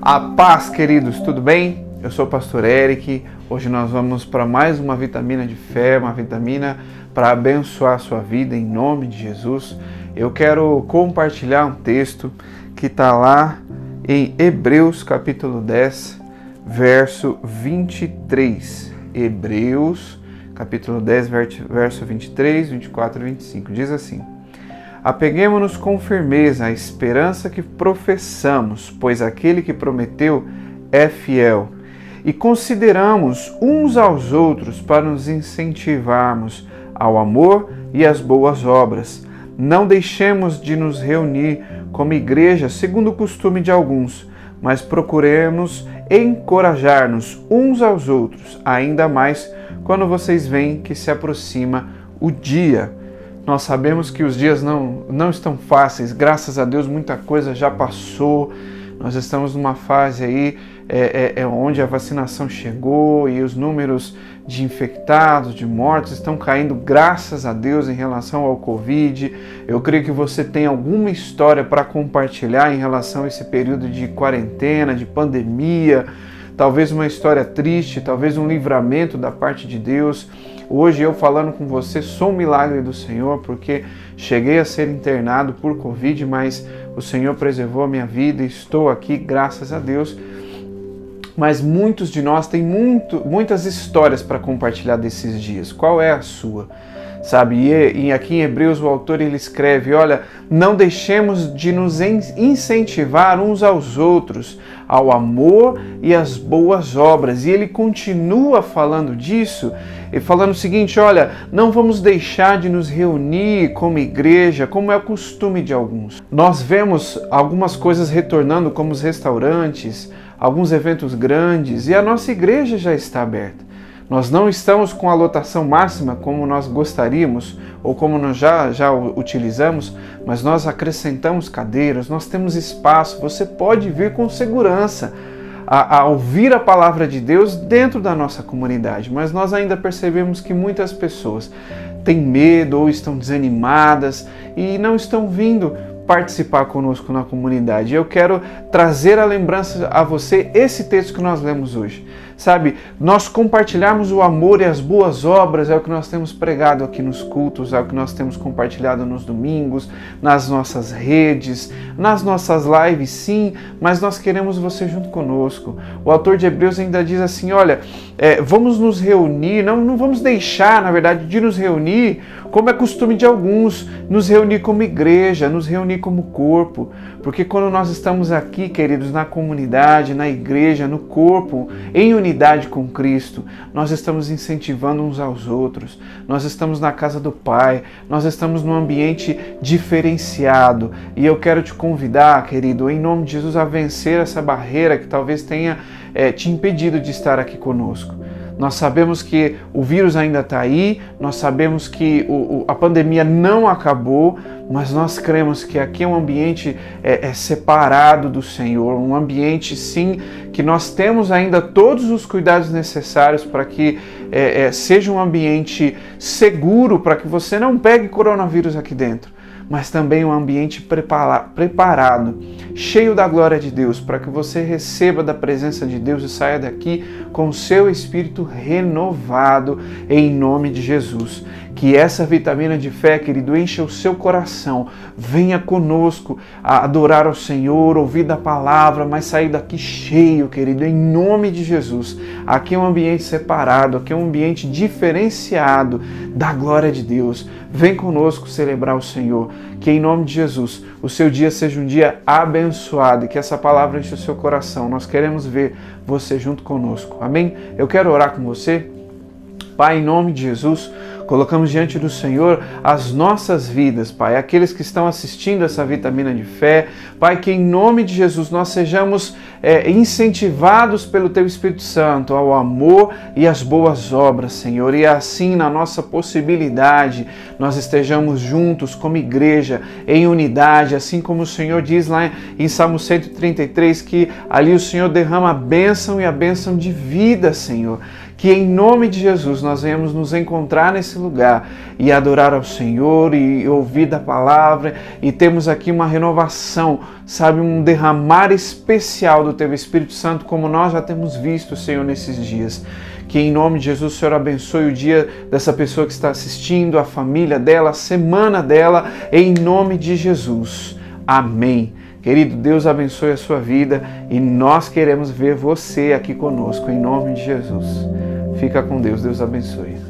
A paz, queridos, tudo bem? Eu sou o pastor Eric. Hoje nós vamos para mais uma vitamina de fé, uma vitamina para abençoar a sua vida em nome de Jesus. Eu quero compartilhar um texto que está lá em Hebreus capítulo 10, verso 23. Hebreus capítulo 10, verso 23, 24 e 25. Diz assim: Apeguemos-nos com firmeza à esperança que professamos, pois aquele que prometeu é fiel. E consideramos uns aos outros para nos incentivarmos ao amor e às boas obras. Não deixemos de nos reunir como igreja, segundo o costume de alguns, mas procuremos encorajar-nos uns aos outros, ainda mais quando vocês veem que se aproxima o dia. Nós sabemos que os dias não, não estão fáceis, graças a Deus muita coisa já passou. Nós estamos numa fase aí é, é, é onde a vacinação chegou e os números de infectados, de mortos estão caindo, graças a Deus, em relação ao Covid. Eu creio que você tem alguma história para compartilhar em relação a esse período de quarentena, de pandemia, talvez uma história triste, talvez um livramento da parte de Deus. Hoje eu falando com você sou um milagre do Senhor, porque cheguei a ser internado por Covid, mas o Senhor preservou a minha vida e estou aqui, graças a Deus. Mas muitos de nós têm muito, muitas histórias para compartilhar desses dias. Qual é a sua? Sabe? E, aqui em Hebreus o autor ele escreve: olha, não deixemos de nos incentivar uns aos outros ao amor e às boas obras. E ele continua falando disso, e falando o seguinte: olha, não vamos deixar de nos reunir como igreja, como é o costume de alguns. Nós vemos algumas coisas retornando, como os restaurantes, alguns eventos grandes, e a nossa igreja já está aberta. Nós não estamos com a lotação máxima como nós gostaríamos ou como nós já, já utilizamos, mas nós acrescentamos cadeiras, nós temos espaço, você pode vir com segurança a, a ouvir a palavra de Deus dentro da nossa comunidade, mas nós ainda percebemos que muitas pessoas têm medo ou estão desanimadas e não estão vindo participar conosco na comunidade. Eu quero trazer a lembrança a você esse texto que nós lemos hoje sabe? Nós compartilharmos o amor e as boas obras é o que nós temos pregado aqui nos cultos, é o que nós temos compartilhado nos domingos, nas nossas redes, nas nossas lives, sim, mas nós queremos você junto conosco. O autor de Hebreus ainda diz assim: olha, é, vamos nos reunir, não, não vamos deixar, na verdade, de nos reunir como é costume de alguns, nos reunir como igreja, nos reunir como corpo, porque quando nós estamos aqui, queridos, na comunidade, na igreja, no corpo, em unidade com Cristo, nós estamos incentivando uns aos outros, nós estamos na casa do Pai, nós estamos num ambiente diferenciado e eu quero te convidar, querido, em nome de Jesus, a vencer essa barreira que talvez tenha é, te impedido de estar aqui conosco. Nós sabemos que o vírus ainda está aí, nós sabemos que o, o, a pandemia não acabou, mas nós cremos que aqui é um ambiente é, é separado do Senhor, um ambiente sim que nós temos ainda todos os cuidados necessários para que é, é seja um ambiente seguro para que você não pegue coronavírus aqui dentro mas também um ambiente preparado, cheio da glória de Deus, para que você receba da presença de Deus e saia daqui com o seu espírito renovado em nome de Jesus. Que essa vitamina de fé, querido, encha o seu coração. Venha conosco a adorar ao Senhor, ouvir da palavra, mas sair daqui cheio, querido, em nome de Jesus. Aqui é um ambiente separado, aqui é um ambiente diferenciado da glória de Deus. Vem conosco celebrar o Senhor. Que em nome de Jesus o seu dia seja um dia abençoado e que essa palavra enche o seu coração. Nós queremos ver você junto conosco. Amém? Eu quero orar com você. Pai, em nome de Jesus, colocamos diante do Senhor as nossas vidas, Pai, aqueles que estão assistindo essa vitamina de fé, Pai, que em nome de Jesus nós sejamos é, incentivados pelo Teu Espírito Santo ao amor e às boas obras, Senhor, e assim na nossa possibilidade nós estejamos juntos como igreja, em unidade, assim como o Senhor diz lá em Salmo 133 que ali o Senhor derrama a bênção e a bênção de vida, Senhor Que em nome de Jesus nós venhamos nos encontrar nesse lugar e adorar ao Senhor e ouvir da palavra e temos aqui uma renovação, sabe, um derramar especial do Teu Espírito Santo, como nós já temos visto, Senhor, nesses dias. Que em nome de Jesus Senhor abençoe o dia dessa pessoa que está assistindo, a família dela, a semana dela, em nome de Jesus. Amém. Querido, Deus abençoe a sua vida e nós queremos ver você aqui conosco, em nome de Jesus. Fica com Deus, Deus abençoe.